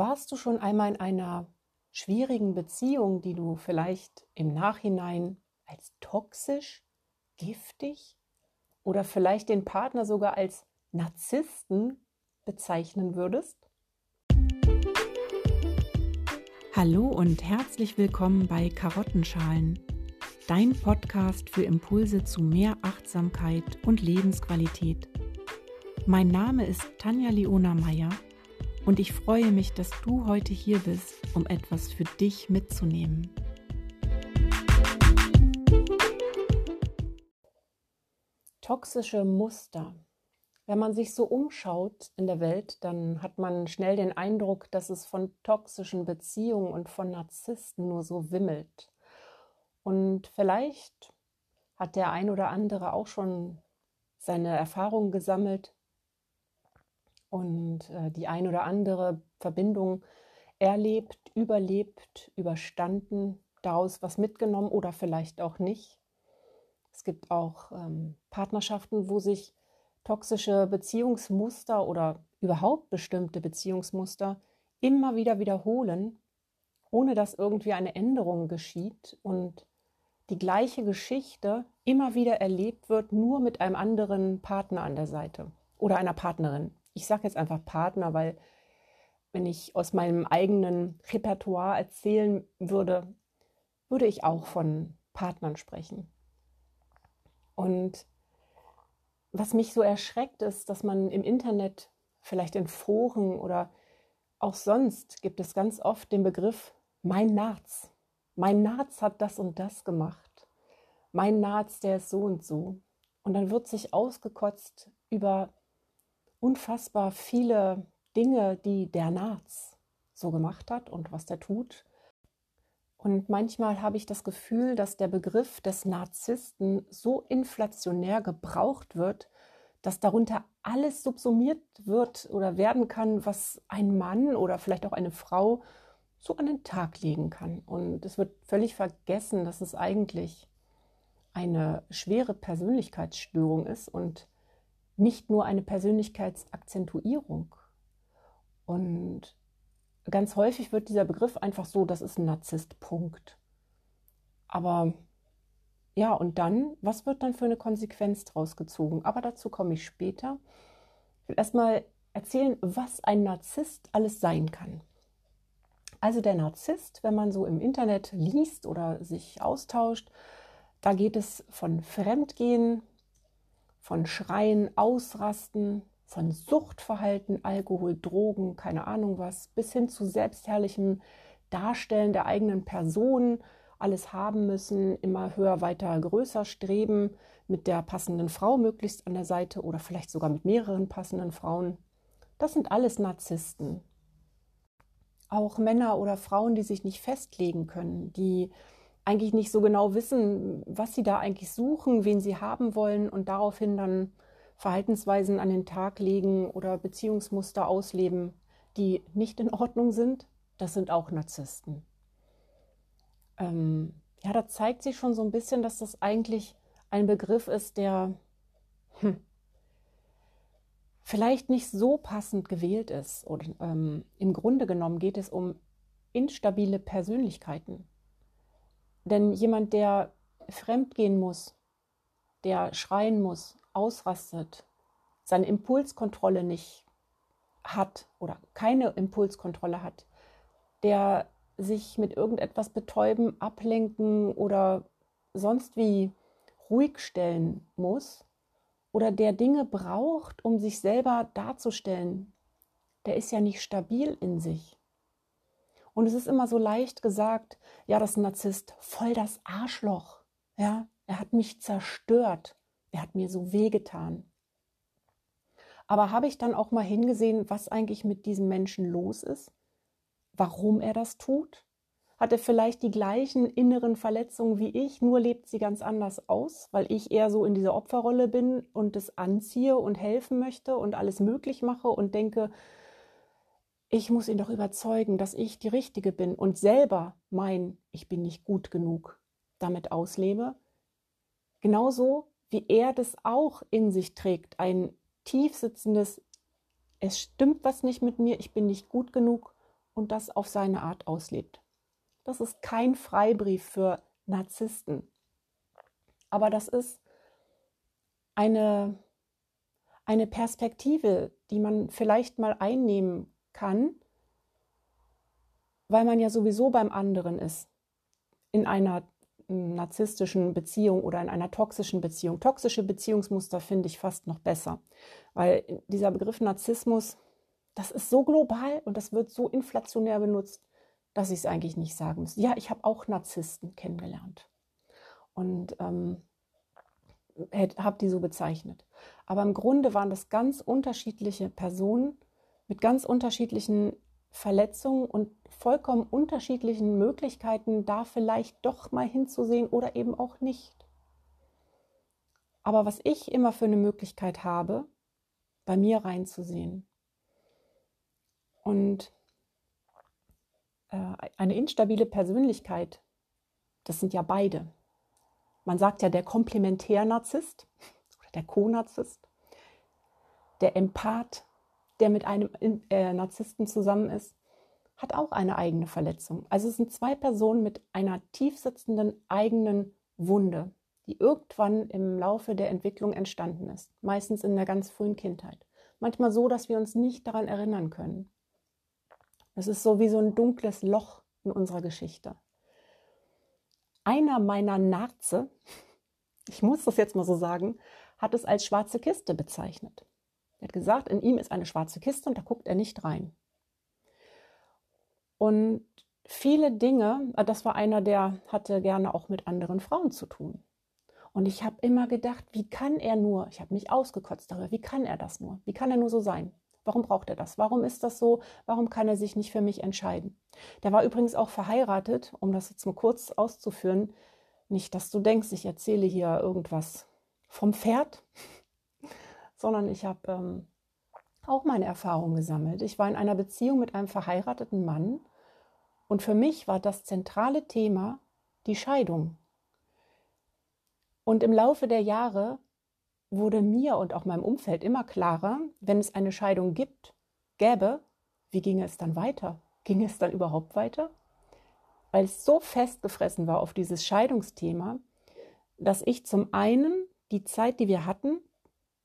Warst du schon einmal in einer schwierigen Beziehung, die du vielleicht im Nachhinein als toxisch, giftig oder vielleicht den Partner sogar als Narzissten bezeichnen würdest? Hallo und herzlich willkommen bei Karottenschalen, dein Podcast für Impulse zu mehr Achtsamkeit und Lebensqualität. Mein Name ist Tanja Leona Meyer und ich freue mich, dass du heute hier bist, um etwas für dich mitzunehmen. Toxische Muster. Wenn man sich so umschaut in der Welt, dann hat man schnell den Eindruck, dass es von toxischen Beziehungen und von Narzissten nur so wimmelt. Und vielleicht hat der ein oder andere auch schon seine Erfahrungen gesammelt und äh, die ein oder andere Verbindung erlebt, überlebt, überstanden, daraus was mitgenommen oder vielleicht auch nicht. Es gibt auch ähm, Partnerschaften, wo sich toxische Beziehungsmuster oder überhaupt bestimmte Beziehungsmuster immer wieder wiederholen, ohne dass irgendwie eine Änderung geschieht und die gleiche Geschichte immer wieder erlebt wird, nur mit einem anderen Partner an der Seite oder einer Partnerin ich sage jetzt einfach Partner, weil wenn ich aus meinem eigenen Repertoire erzählen würde, würde ich auch von Partnern sprechen. Und was mich so erschreckt ist, dass man im Internet, vielleicht in Foren oder auch sonst, gibt es ganz oft den Begriff mein Narz. Mein Narz hat das und das gemacht. Mein Narz, der ist so und so. Und dann wird sich ausgekotzt über unfassbar viele Dinge, die der Narz so gemacht hat und was der tut. Und manchmal habe ich das Gefühl, dass der Begriff des Narzissten so inflationär gebraucht wird, dass darunter alles subsumiert wird oder werden kann, was ein Mann oder vielleicht auch eine Frau so an den Tag legen kann. Und es wird völlig vergessen, dass es eigentlich eine schwere Persönlichkeitsstörung ist und nicht nur eine Persönlichkeitsakzentuierung. Und ganz häufig wird dieser Begriff einfach so, das ist ein Narzisst, Punkt. Aber ja, und dann, was wird dann für eine Konsequenz draus gezogen? Aber dazu komme ich später. Ich will erstmal erzählen, was ein Narzisst alles sein kann. Also der Narzisst, wenn man so im Internet liest oder sich austauscht, da geht es von Fremdgehen von Schreien, Ausrasten, von Suchtverhalten, Alkohol, Drogen, keine Ahnung was, bis hin zu selbstherrlichem Darstellen der eigenen Person, alles haben müssen, immer höher, weiter, größer streben, mit der passenden Frau möglichst an der Seite oder vielleicht sogar mit mehreren passenden Frauen. Das sind alles Narzissten. Auch Männer oder Frauen, die sich nicht festlegen können, die eigentlich nicht so genau wissen, was sie da eigentlich suchen, wen sie haben wollen und daraufhin dann Verhaltensweisen an den Tag legen oder Beziehungsmuster ausleben, die nicht in Ordnung sind, das sind auch Narzissten. Ähm, ja, da zeigt sich schon so ein bisschen, dass das eigentlich ein Begriff ist, der hm, vielleicht nicht so passend gewählt ist. Und ähm, im Grunde genommen geht es um instabile Persönlichkeiten. Denn jemand, der fremdgehen muss, der schreien muss, ausrastet, seine Impulskontrolle nicht hat oder keine Impulskontrolle hat, der sich mit irgendetwas betäuben, ablenken oder sonst wie ruhig stellen muss oder der Dinge braucht, um sich selber darzustellen, der ist ja nicht stabil in sich. Und es ist immer so leicht gesagt, ja, das Narzisst, voll das Arschloch. Ja, er hat mich zerstört. Er hat mir so wehgetan. Aber habe ich dann auch mal hingesehen, was eigentlich mit diesem Menschen los ist? Warum er das tut? Hat er vielleicht die gleichen inneren Verletzungen wie ich, nur lebt sie ganz anders aus, weil ich eher so in dieser Opferrolle bin und es anziehe und helfen möchte und alles möglich mache und denke, ich muss ihn doch überzeugen, dass ich die Richtige bin und selber mein, ich bin nicht gut genug, damit auslebe. Genauso wie er das auch in sich trägt, ein tiefsitzendes, es stimmt was nicht mit mir, ich bin nicht gut genug und das auf seine Art auslebt. Das ist kein Freibrief für Narzissten. Aber das ist eine, eine Perspektive, die man vielleicht mal einnehmen kann, weil man ja sowieso beim anderen ist. In einer narzisstischen Beziehung oder in einer toxischen Beziehung. Toxische Beziehungsmuster finde ich fast noch besser, weil dieser Begriff Narzissmus, das ist so global und das wird so inflationär benutzt, dass ich es eigentlich nicht sagen muss. Ja, ich habe auch Narzissten kennengelernt und ähm, habe die so bezeichnet. Aber im Grunde waren das ganz unterschiedliche Personen mit ganz unterschiedlichen Verletzungen und vollkommen unterschiedlichen Möglichkeiten, da vielleicht doch mal hinzusehen oder eben auch nicht. Aber was ich immer für eine Möglichkeit habe, bei mir reinzusehen. Und äh, eine instabile Persönlichkeit, das sind ja beide. Man sagt ja der Komplementärnarzisst oder der Co-Narzisst, der Empath, der mit einem äh, Narzissten zusammen ist, hat auch eine eigene Verletzung. Also es sind zwei Personen mit einer tiefsitzenden eigenen Wunde, die irgendwann im Laufe der Entwicklung entstanden ist, meistens in der ganz frühen Kindheit. Manchmal so, dass wir uns nicht daran erinnern können. Es ist so wie so ein dunkles Loch in unserer Geschichte. Einer meiner Narze, ich muss das jetzt mal so sagen, hat es als schwarze Kiste bezeichnet. Er hat gesagt, in ihm ist eine schwarze Kiste und da guckt er nicht rein. Und viele Dinge, äh, das war einer, der hatte gerne auch mit anderen Frauen zu tun. Und ich habe immer gedacht, wie kann er nur, ich habe mich ausgekotzt darüber, wie kann er das nur? Wie kann er nur so sein? Warum braucht er das? Warum ist das so? Warum kann er sich nicht für mich entscheiden? Der war übrigens auch verheiratet, um das jetzt mal kurz auszuführen. Nicht, dass du denkst, ich erzähle hier irgendwas vom Pferd, sondern ich habe ähm, auch meine Erfahrungen gesammelt. Ich war in einer Beziehung mit einem verheirateten Mann und für mich war das zentrale Thema die Scheidung. Und im Laufe der Jahre wurde mir und auch meinem Umfeld immer klarer, wenn es eine Scheidung gibt, gäbe, wie ginge es dann weiter? Ging es dann überhaupt weiter? Weil es so festgefressen war auf dieses Scheidungsthema, dass ich zum einen die Zeit, die wir hatten,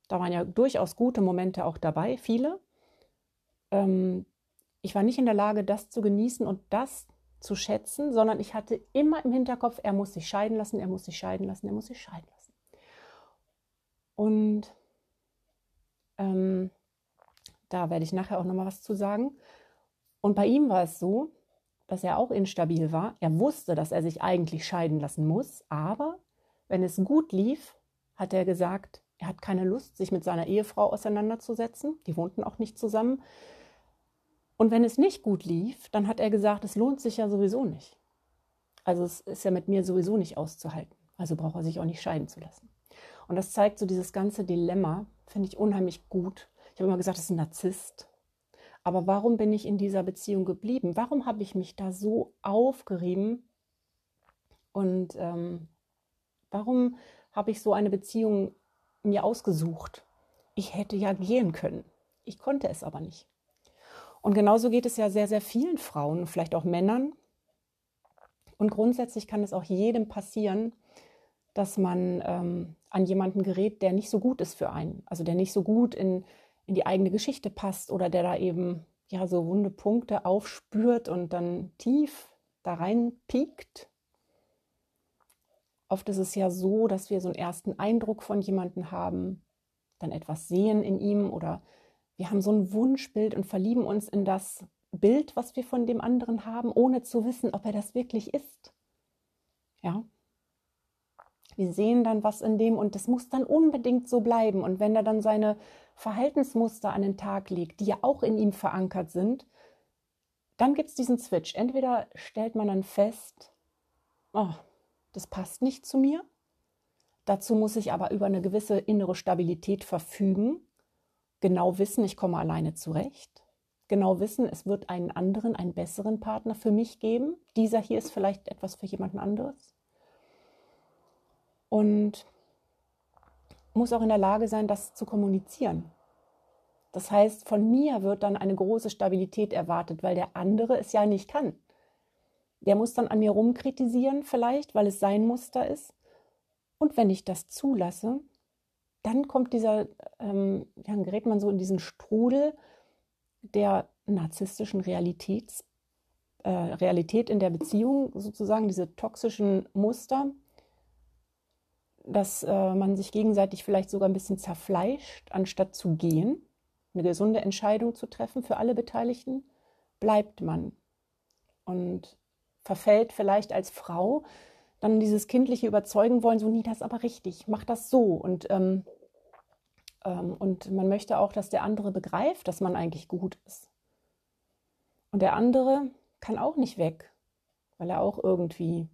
da waren ja durchaus gute Momente auch dabei, viele, ähm, ich war nicht in der Lage, das zu genießen und das zu schätzen, sondern ich hatte immer im Hinterkopf, er muss sich scheiden lassen, er muss sich scheiden lassen, er muss sich scheiden lassen. Und ähm, da werde ich nachher auch nochmal was zu sagen. Und bei ihm war es so, dass er auch instabil war. Er wusste, dass er sich eigentlich scheiden lassen muss, aber wenn es gut lief, hat er gesagt, er hat keine Lust, sich mit seiner Ehefrau auseinanderzusetzen. Die wohnten auch nicht zusammen. Und wenn es nicht gut lief, dann hat er gesagt, es lohnt sich ja sowieso nicht. Also es ist ja mit mir sowieso nicht auszuhalten. Also braucht er sich auch nicht scheiden zu lassen. Und das zeigt so dieses ganze Dilemma, finde ich unheimlich gut. Ich habe immer gesagt, das ist ein Narzisst. Aber warum bin ich in dieser Beziehung geblieben? Warum habe ich mich da so aufgerieben? Und ähm, warum habe ich so eine Beziehung mir ausgesucht? Ich hätte ja gehen können. Ich konnte es aber nicht. Und genauso geht es ja sehr, sehr vielen Frauen, vielleicht auch Männern. Und grundsätzlich kann es auch jedem passieren, dass man ähm, an jemanden gerät, der nicht so gut ist für einen, also der nicht so gut in, in die eigene Geschichte passt oder der da eben ja so wunde Punkte aufspürt und dann tief da rein piekt. Oft ist es ja so, dass wir so einen ersten Eindruck von jemandem haben, dann etwas sehen in ihm oder wir haben so ein Wunschbild und verlieben uns in das Bild, was wir von dem anderen haben, ohne zu wissen, ob er das wirklich ist. Ja. Wir sehen dann was in dem und das muss dann unbedingt so bleiben. Und wenn er dann seine Verhaltensmuster an den Tag legt, die ja auch in ihm verankert sind, dann gibt es diesen Switch. Entweder stellt man dann fest, oh, das passt nicht zu mir. Dazu muss ich aber über eine gewisse innere Stabilität verfügen genau wissen, ich komme alleine zurecht, genau wissen, es wird einen anderen, einen besseren Partner für mich geben. Dieser hier ist vielleicht etwas für jemanden anderes. Und muss auch in der Lage sein, das zu kommunizieren. Das heißt, von mir wird dann eine große Stabilität erwartet, weil der andere es ja nicht kann. Der muss dann an mir rumkritisieren vielleicht, weil es sein Muster ist. Und wenn ich das zulasse, dann kommt dieser, ähm, dann gerät man so in diesen Strudel der narzisstischen Realitäts, äh, Realität in der Beziehung, sozusagen diese toxischen Muster, dass äh, man sich gegenseitig vielleicht sogar ein bisschen zerfleischt, anstatt zu gehen, eine gesunde Entscheidung zu treffen für alle Beteiligten, bleibt man und verfällt vielleicht als Frau dann dieses kindliche Überzeugen wollen, so, nie das aber richtig, mach das so. Und, ähm, ähm, und man möchte auch, dass der andere begreift, dass man eigentlich gut ist. Und der andere kann auch nicht weg, weil er auch irgendwie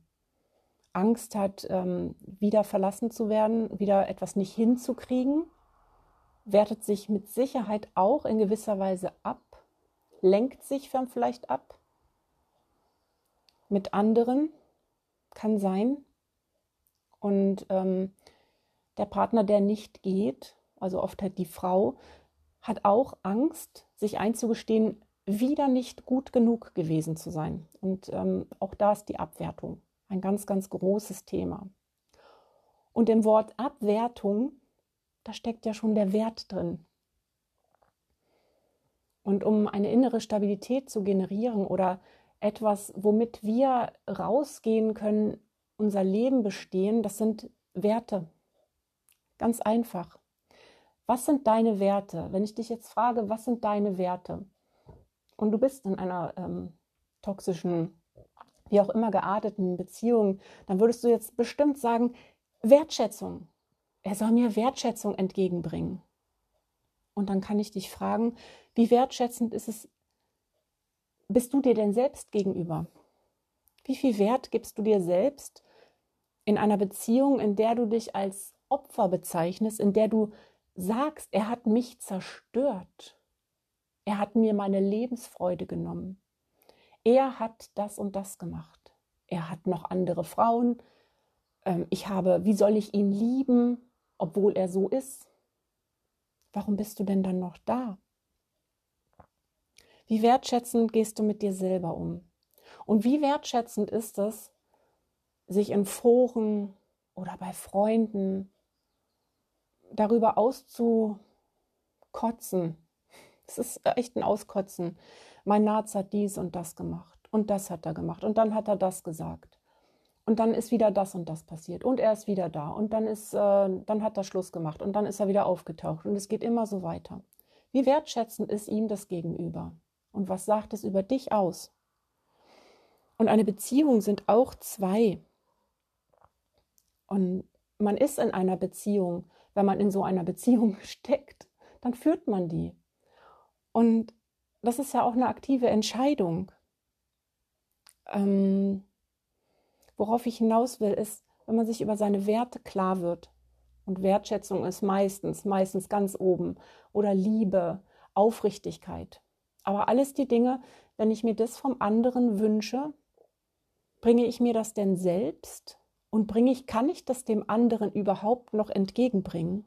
Angst hat, ähm, wieder verlassen zu werden, wieder etwas nicht hinzukriegen, wertet sich mit Sicherheit auch in gewisser Weise ab, lenkt sich vielleicht ab mit anderen kann sein. Und ähm, der Partner, der nicht geht, also oft halt die Frau, hat auch Angst, sich einzugestehen, wieder nicht gut genug gewesen zu sein. Und ähm, auch da ist die Abwertung ein ganz, ganz großes Thema. Und im Wort Abwertung, da steckt ja schon der Wert drin. Und um eine innere Stabilität zu generieren oder etwas, womit wir rausgehen können, unser Leben bestehen, das sind Werte. Ganz einfach. Was sind deine Werte? Wenn ich dich jetzt frage, was sind deine Werte? Und du bist in einer ähm, toxischen, wie auch immer gearteten Beziehung, dann würdest du jetzt bestimmt sagen, Wertschätzung. Er soll mir Wertschätzung entgegenbringen. Und dann kann ich dich fragen, wie wertschätzend ist es bist du dir denn selbst gegenüber? Wie viel Wert gibst du dir selbst in einer Beziehung, in der du dich als Opfer bezeichnest, in der du sagst, er hat mich zerstört. Er hat mir meine Lebensfreude genommen. Er hat das und das gemacht. Er hat noch andere Frauen. Ähm, ich habe, wie soll ich ihn lieben, obwohl er so ist? Warum bist du denn dann noch da? Wie wertschätzend gehst du mit dir selber um? Und wie wertschätzend ist es, sich in Foren oder bei Freunden darüber auszukotzen? Es ist echt ein Auskotzen. Mein Narz hat dies und das gemacht und das hat er gemacht und dann hat er das gesagt. Und dann ist wieder das und das passiert und er ist wieder da und dann ist, äh, dann hat er Schluss gemacht und dann ist er wieder aufgetaucht und es geht immer so weiter. Wie wertschätzend ist ihm das Gegenüber? Und was sagt es über dich aus? Und eine Beziehung sind auch zwei. Und man ist in einer Beziehung, wenn man in so einer Beziehung steckt, dann führt man die. Und das ist ja auch eine aktive Entscheidung. Ähm, worauf ich hinaus will, ist, wenn man sich über seine Werte klar wird. Und Wertschätzung ist meistens, meistens ganz oben. Oder Liebe, Aufrichtigkeit. Aber alles die Dinge, wenn ich mir das vom anderen wünsche, bringe ich mir das denn selbst und bringe ich, kann ich das dem anderen überhaupt noch entgegenbringen?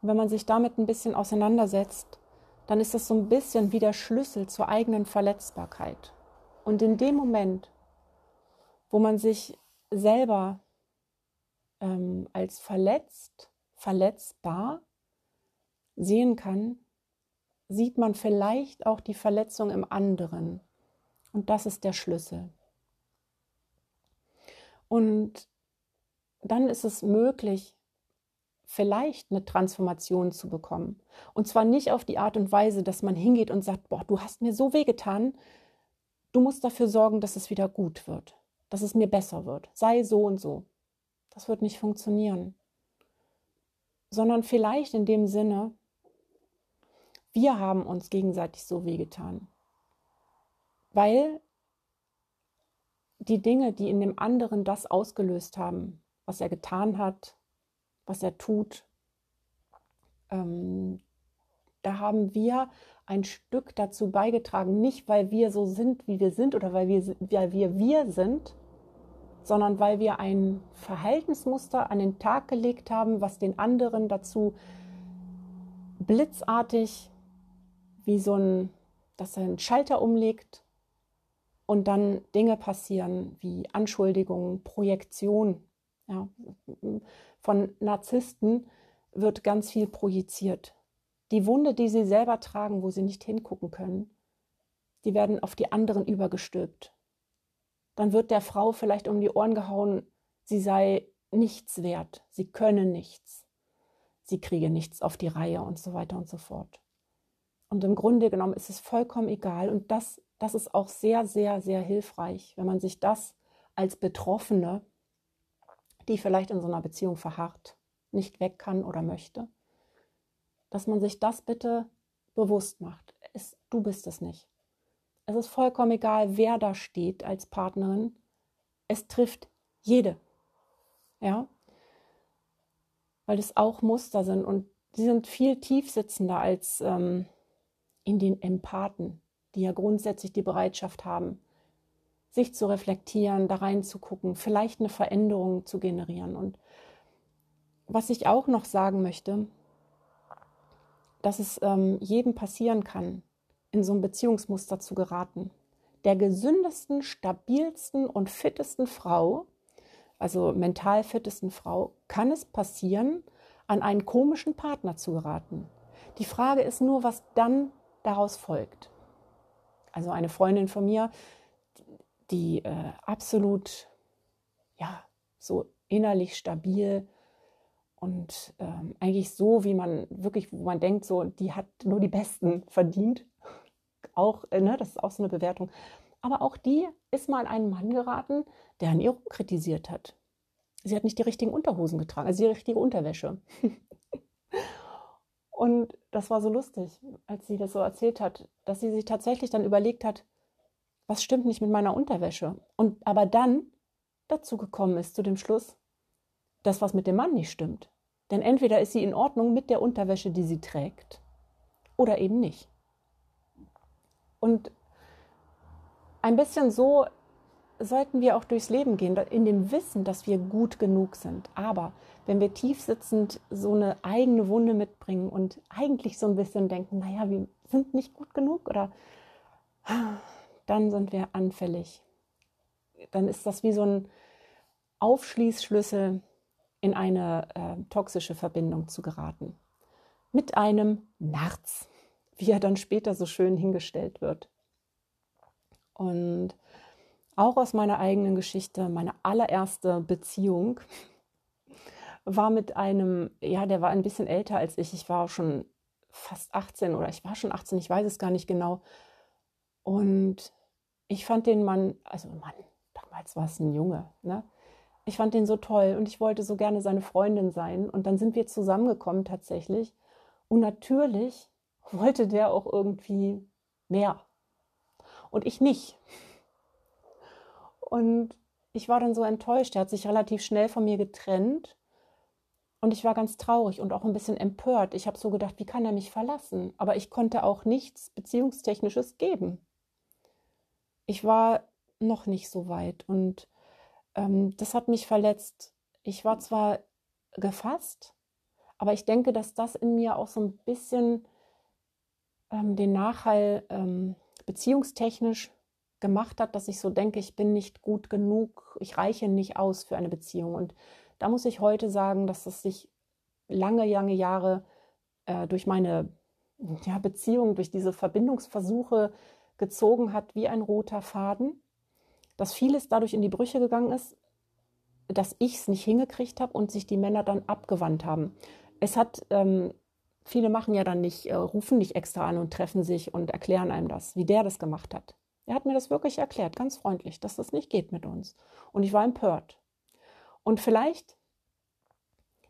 Und wenn man sich damit ein bisschen auseinandersetzt, dann ist das so ein bisschen wie der Schlüssel zur eigenen Verletzbarkeit. Und in dem Moment, wo man sich selber ähm, als verletzt, verletzbar sehen kann, sieht man vielleicht auch die Verletzung im anderen. Und das ist der Schlüssel. Und dann ist es möglich, vielleicht eine Transformation zu bekommen. Und zwar nicht auf die Art und Weise, dass man hingeht und sagt, boah, du hast mir so wehgetan, du musst dafür sorgen, dass es wieder gut wird, dass es mir besser wird. Sei so und so. Das wird nicht funktionieren. Sondern vielleicht in dem Sinne, wir haben uns gegenseitig so wehgetan. Weil die Dinge, die in dem anderen das ausgelöst haben, was er getan hat, was er tut, ähm, da haben wir ein Stück dazu beigetragen, nicht weil wir so sind, wie wir sind oder weil wir, weil wir wir sind, sondern weil wir ein Verhaltensmuster an den Tag gelegt haben, was den anderen dazu blitzartig wie so ein, dass einen Schalter umlegt und dann Dinge passieren wie Anschuldigungen, Projektion. Ja, von Narzissten wird ganz viel projiziert. Die Wunde, die sie selber tragen, wo sie nicht hingucken können, die werden auf die anderen übergestülpt. Dann wird der Frau vielleicht um die Ohren gehauen, sie sei nichts wert, sie könne nichts, sie kriege nichts auf die Reihe und so weiter und so fort. Und im Grunde genommen ist es vollkommen egal. Und das, das ist auch sehr, sehr, sehr hilfreich, wenn man sich das als Betroffene, die vielleicht in so einer Beziehung verharrt, nicht weg kann oder möchte, dass man sich das bitte bewusst macht. Es, du bist es nicht. Es ist vollkommen egal, wer da steht als Partnerin. Es trifft jede. Ja? Weil es auch Muster sind und sie sind viel tiefsitzender als ähm, in den Empathen, die ja grundsätzlich die Bereitschaft haben, sich zu reflektieren, da reinzugucken, vielleicht eine Veränderung zu generieren. Und was ich auch noch sagen möchte, dass es ähm, jedem passieren kann, in so ein Beziehungsmuster zu geraten. Der gesündesten, stabilsten und fittesten Frau, also mental fittesten Frau, kann es passieren, an einen komischen Partner zu geraten. Die Frage ist nur, was dann daraus folgt. Also eine Freundin von mir, die äh, absolut, ja, so innerlich stabil und ähm, eigentlich so, wie man wirklich, wo man denkt, so, die hat nur die Besten verdient. Auch, äh, ne, das ist auch so eine Bewertung. Aber auch die ist mal an einen Mann geraten, der an ihr kritisiert hat. Sie hat nicht die richtigen Unterhosen getragen, also die richtige Unterwäsche. Und das war so lustig, als sie das so erzählt hat, dass sie sich tatsächlich dann überlegt hat, was stimmt nicht mit meiner Unterwäsche? Und aber dann dazu gekommen ist, zu dem Schluss, dass was mit dem Mann nicht stimmt. Denn entweder ist sie in Ordnung mit der Unterwäsche, die sie trägt, oder eben nicht. Und ein bisschen so sollten wir auch durchs Leben gehen, in dem Wissen, dass wir gut genug sind. Aber wenn wir tief sitzend so eine eigene Wunde mitbringen und eigentlich so ein bisschen denken, naja, wir sind nicht gut genug oder dann sind wir anfällig. Dann ist das wie so ein Aufschließschlüssel in eine äh, toxische Verbindung zu geraten. Mit einem Narz, wie er dann später so schön hingestellt wird. Und auch aus meiner eigenen Geschichte, meine allererste Beziehung war mit einem, ja, der war ein bisschen älter als ich. Ich war schon fast 18 oder ich war schon 18, ich weiß es gar nicht genau. Und ich fand den Mann, also Mann, damals war es ein Junge, ne? Ich fand den so toll und ich wollte so gerne seine Freundin sein. Und dann sind wir zusammengekommen tatsächlich. Und natürlich wollte der auch irgendwie mehr. Und ich nicht. Und ich war dann so enttäuscht. Er hat sich relativ schnell von mir getrennt. Und ich war ganz traurig und auch ein bisschen empört. Ich habe so gedacht, wie kann er mich verlassen? Aber ich konnte auch nichts Beziehungstechnisches geben. Ich war noch nicht so weit und ähm, das hat mich verletzt. Ich war zwar gefasst, aber ich denke, dass das in mir auch so ein bisschen ähm, den Nachhall ähm, beziehungstechnisch gemacht hat, dass ich so denke, ich bin nicht gut genug, ich reiche nicht aus für eine Beziehung. Und da muss ich heute sagen, dass es sich lange, lange Jahre äh, durch meine ja, Beziehung, durch diese Verbindungsversuche gezogen hat wie ein roter Faden, dass vieles dadurch in die Brüche gegangen ist, dass ich es nicht hingekriegt habe und sich die Männer dann abgewandt haben. Es hat, ähm, viele machen ja dann nicht, äh, rufen nicht extra an und treffen sich und erklären einem das, wie der das gemacht hat. Er hat mir das wirklich erklärt, ganz freundlich, dass das nicht geht mit uns. Und ich war empört. Und vielleicht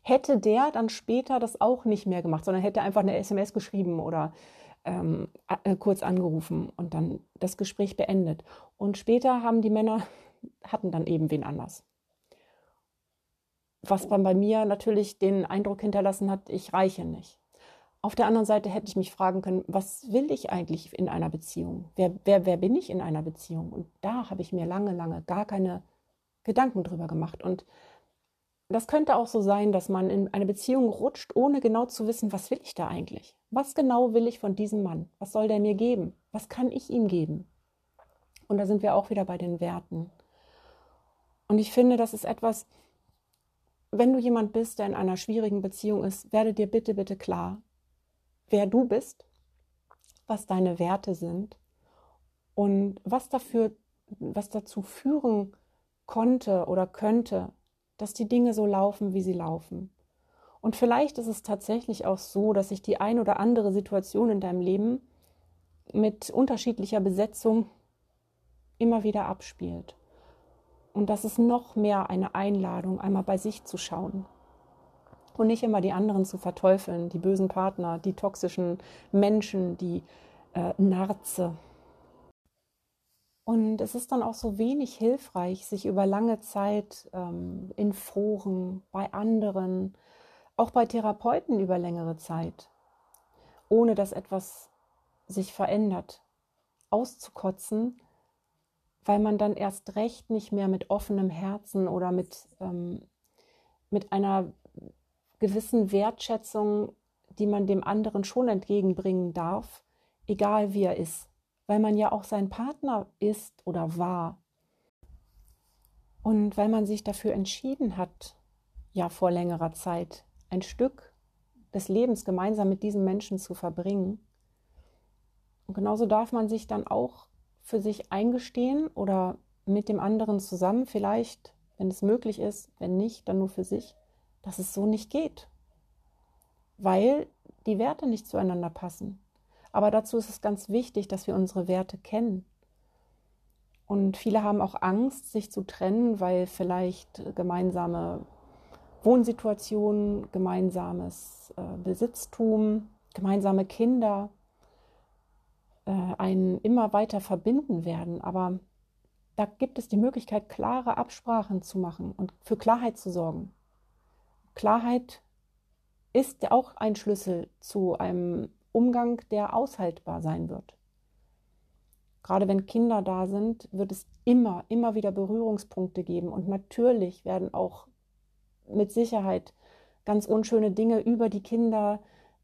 hätte der dann später das auch nicht mehr gemacht, sondern hätte einfach eine SMS geschrieben oder ähm, äh, kurz angerufen und dann das Gespräch beendet. Und später haben die Männer, hatten dann eben wen anders. Was dann bei mir natürlich den Eindruck hinterlassen hat, ich reiche nicht. Auf der anderen Seite hätte ich mich fragen können, was will ich eigentlich in einer Beziehung? Wer, wer, wer bin ich in einer Beziehung? Und da habe ich mir lange, lange gar keine Gedanken drüber gemacht. Und das könnte auch so sein, dass man in eine Beziehung rutscht, ohne genau zu wissen, was will ich da eigentlich? Was genau will ich von diesem Mann? Was soll der mir geben? Was kann ich ihm geben? Und da sind wir auch wieder bei den Werten. Und ich finde, das ist etwas, wenn du jemand bist, der in einer schwierigen Beziehung ist, werde dir bitte, bitte klar, wer du bist, was deine Werte sind und was dafür, was dazu führen konnte oder könnte, dass die Dinge so laufen, wie sie laufen. Und vielleicht ist es tatsächlich auch so, dass sich die ein oder andere Situation in deinem Leben mit unterschiedlicher Besetzung immer wieder abspielt. Und das ist noch mehr eine Einladung, einmal bei sich zu schauen. Und nicht immer die anderen zu verteufeln, die bösen Partner, die toxischen Menschen, die äh, Narze. Und es ist dann auch so wenig hilfreich, sich über lange Zeit ähm, in Foren, bei anderen, auch bei Therapeuten über längere Zeit, ohne dass etwas sich verändert, auszukotzen, weil man dann erst recht nicht mehr mit offenem Herzen oder mit, ähm, mit einer gewissen Wertschätzung, die man dem anderen schon entgegenbringen darf, egal wie er ist, weil man ja auch sein Partner ist oder war. Und weil man sich dafür entschieden hat, ja vor längerer Zeit ein Stück des Lebens gemeinsam mit diesem Menschen zu verbringen. Und genauso darf man sich dann auch für sich eingestehen oder mit dem anderen zusammen vielleicht, wenn es möglich ist, wenn nicht, dann nur für sich, dass es so nicht geht, weil die Werte nicht zueinander passen. Aber dazu ist es ganz wichtig, dass wir unsere Werte kennen. Und viele haben auch Angst, sich zu trennen, weil vielleicht gemeinsame Wohnsituationen, gemeinsames äh, Besitztum, gemeinsame Kinder äh, einen immer weiter verbinden werden. Aber da gibt es die Möglichkeit, klare Absprachen zu machen und für Klarheit zu sorgen. Klarheit ist auch ein Schlüssel zu einem Umgang, der aushaltbar sein wird. Gerade wenn Kinder da sind, wird es immer, immer wieder Berührungspunkte geben. Und natürlich werden auch mit Sicherheit ganz unschöne Dinge über die Kinder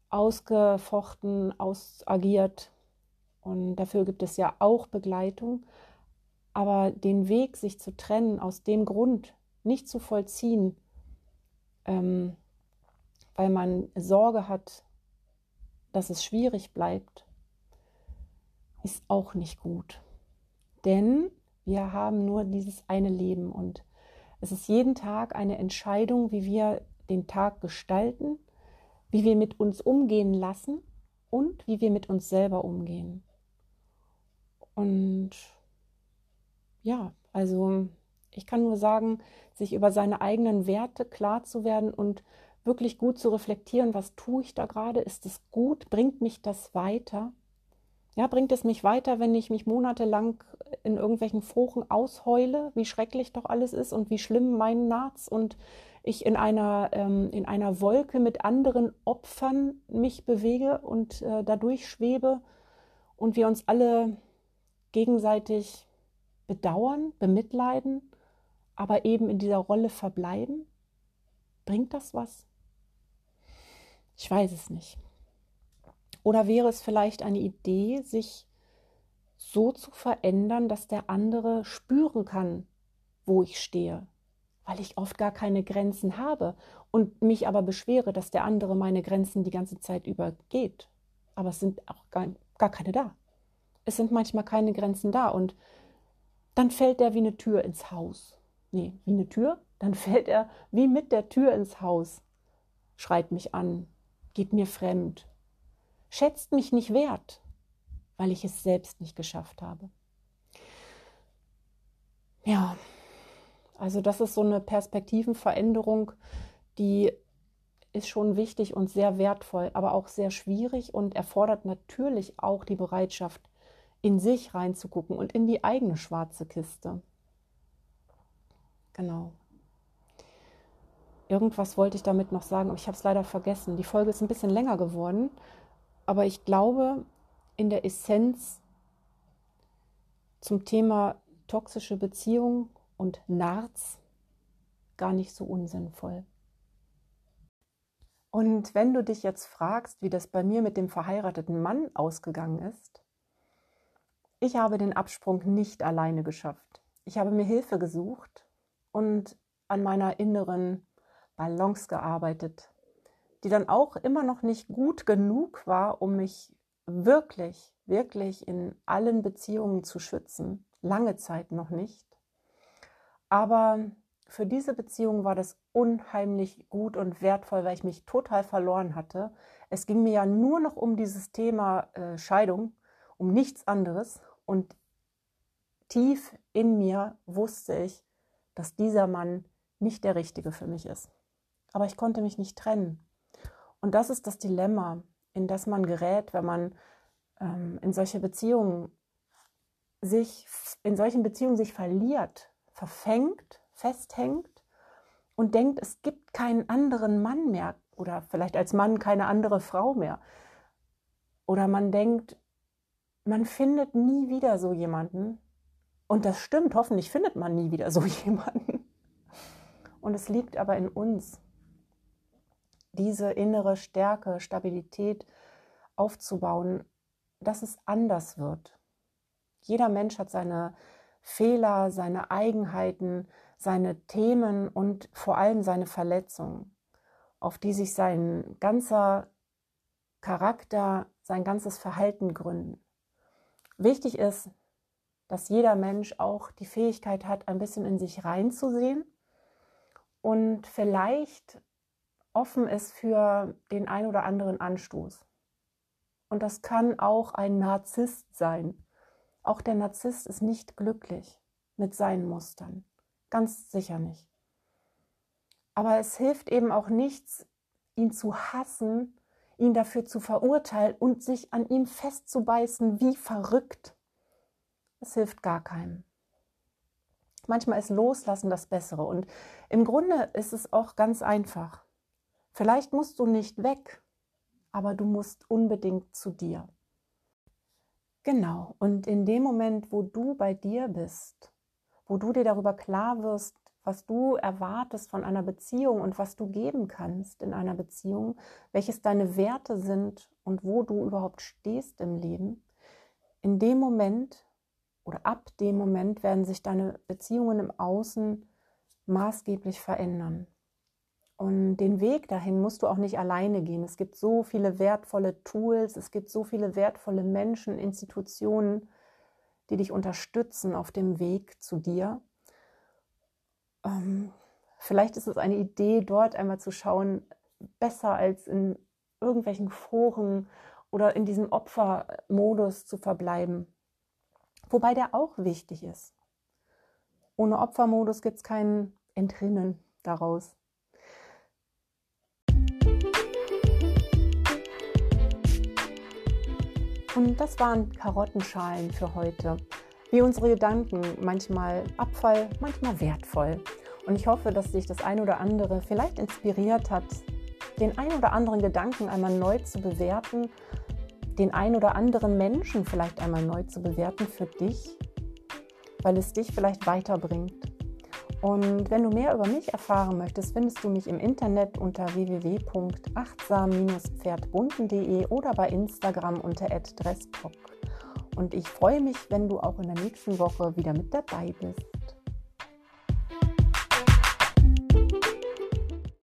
ausgefochten, ausagiert, und dafür gibt es ja auch Begleitung. Aber den Weg, sich zu trennen, aus dem Grund nicht zu vollziehen, ähm, weil man Sorge hat, dass es schwierig bleibt, ist auch nicht gut. Denn wir haben nur dieses eine Leben und es ist jeden Tag eine Entscheidung, wie wir den Tag gestalten, wie wir mit uns umgehen lassen und wie wir mit uns selber umgehen. Und ja, also ich kann nur sagen, sich über seine eigenen Werte klar zu werden und wirklich gut zu reflektieren, was tue ich da gerade? Ist es gut? Bringt mich das weiter? Ja, bringt es mich weiter, wenn ich mich monatelang in irgendwelchen Foren ausheule, wie schrecklich doch alles ist und wie schlimm mein Narz und ich in einer, ähm, in einer Wolke mit anderen Opfern mich bewege und äh, dadurch schwebe und wir uns alle gegenseitig bedauern, bemitleiden, aber eben in dieser Rolle verbleiben? Bringt das was? Ich weiß es nicht. Oder wäre es vielleicht eine Idee, sich so zu verändern, dass der andere spüren kann, wo ich stehe, weil ich oft gar keine Grenzen habe und mich aber beschwere, dass der andere meine Grenzen die ganze Zeit übergeht. Aber es sind auch gar, gar keine da es sind manchmal keine Grenzen da und dann fällt er wie eine Tür ins Haus. Nee, wie eine Tür? Dann fällt er wie mit der Tür ins Haus, schreit mich an, geht mir fremd, schätzt mich nicht wert, weil ich es selbst nicht geschafft habe. Ja, also das ist so eine Perspektivenveränderung, die ist schon wichtig und sehr wertvoll, aber auch sehr schwierig und erfordert natürlich auch die Bereitschaft, in sich reinzugucken und in die eigene schwarze Kiste. Genau. Irgendwas wollte ich damit noch sagen, aber ich habe es leider vergessen. Die Folge ist ein bisschen länger geworden, aber ich glaube, in der Essenz zum Thema toxische Beziehung und Narz gar nicht so unsinnvoll. Und wenn du dich jetzt fragst, wie das bei mir mit dem verheirateten Mann ausgegangen ist, ich habe den Absprung nicht alleine geschafft. Ich habe mir Hilfe gesucht und an meiner inneren Balance gearbeitet, die dann auch immer noch nicht gut genug war, um mich wirklich, wirklich in allen Beziehungen zu schützen. Lange Zeit noch nicht. Aber für diese Beziehung war das unheimlich gut und wertvoll, weil ich mich total verloren hatte. Es ging mir ja nur noch um dieses Thema äh, Scheidung, um nichts anderes. Und tief in mir wusste ich, dass dieser Mann nicht der richtige für mich ist. Aber ich konnte mich nicht trennen. Und das ist das Dilemma, in das man gerät, wenn man ähm, in solche Beziehungen sich, in solchen Beziehungen sich verliert, verfängt, festhängt und denkt, es gibt keinen anderen Mann mehr oder vielleicht als Mann keine andere Frau mehr. Oder man denkt, man findet nie wieder so jemanden. Und das stimmt, hoffentlich findet man nie wieder so jemanden. Und es liegt aber in uns, diese innere Stärke, Stabilität aufzubauen, dass es anders wird. Jeder Mensch hat seine Fehler, seine Eigenheiten, seine Themen und vor allem seine Verletzungen, auf die sich sein ganzer Charakter, sein ganzes Verhalten gründen. Wichtig ist, dass jeder Mensch auch die Fähigkeit hat, ein bisschen in sich reinzusehen und vielleicht offen ist für den ein oder anderen Anstoß. Und das kann auch ein Narzisst sein. Auch der Narzisst ist nicht glücklich mit seinen Mustern. Ganz sicher nicht. Aber es hilft eben auch nichts, ihn zu hassen, ihn dafür zu verurteilen und sich an ihm festzubeißen wie verrückt. Es hilft gar keinem. Manchmal ist Loslassen das Bessere. Und im Grunde ist es auch ganz einfach. Vielleicht musst du nicht weg, aber du musst unbedingt zu dir. Genau. Und in dem Moment, wo du bei dir bist, wo du dir darüber klar wirst, was du erwartest von einer Beziehung und was du geben kannst in einer Beziehung, welches deine Werte sind und wo du überhaupt stehst im Leben, in dem Moment oder ab dem Moment werden sich deine Beziehungen im Außen maßgeblich verändern. Und den Weg dahin musst du auch nicht alleine gehen. Es gibt so viele wertvolle Tools, es gibt so viele wertvolle Menschen, Institutionen, die dich unterstützen auf dem Weg zu dir. Ähm, vielleicht ist es eine Idee, dort einmal zu schauen, besser als in irgendwelchen Foren oder in diesem Opfermodus zu verbleiben. Wobei der auch wichtig ist. Ohne Opfermodus gibt es kein Entrinnen daraus. Und das waren Karottenschalen für heute. Wie unsere Gedanken, manchmal Abfall, manchmal wertvoll. Und ich hoffe, dass dich das ein oder andere vielleicht inspiriert hat, den ein oder anderen Gedanken einmal neu zu bewerten, den ein oder anderen Menschen vielleicht einmal neu zu bewerten für dich, weil es dich vielleicht weiterbringt. Und wenn du mehr über mich erfahren möchtest, findest du mich im Internet unter www.achtsam-pferdbunden.de oder bei Instagram unter @dresspop. Und ich freue mich, wenn du auch in der nächsten Woche wieder mit dabei bist.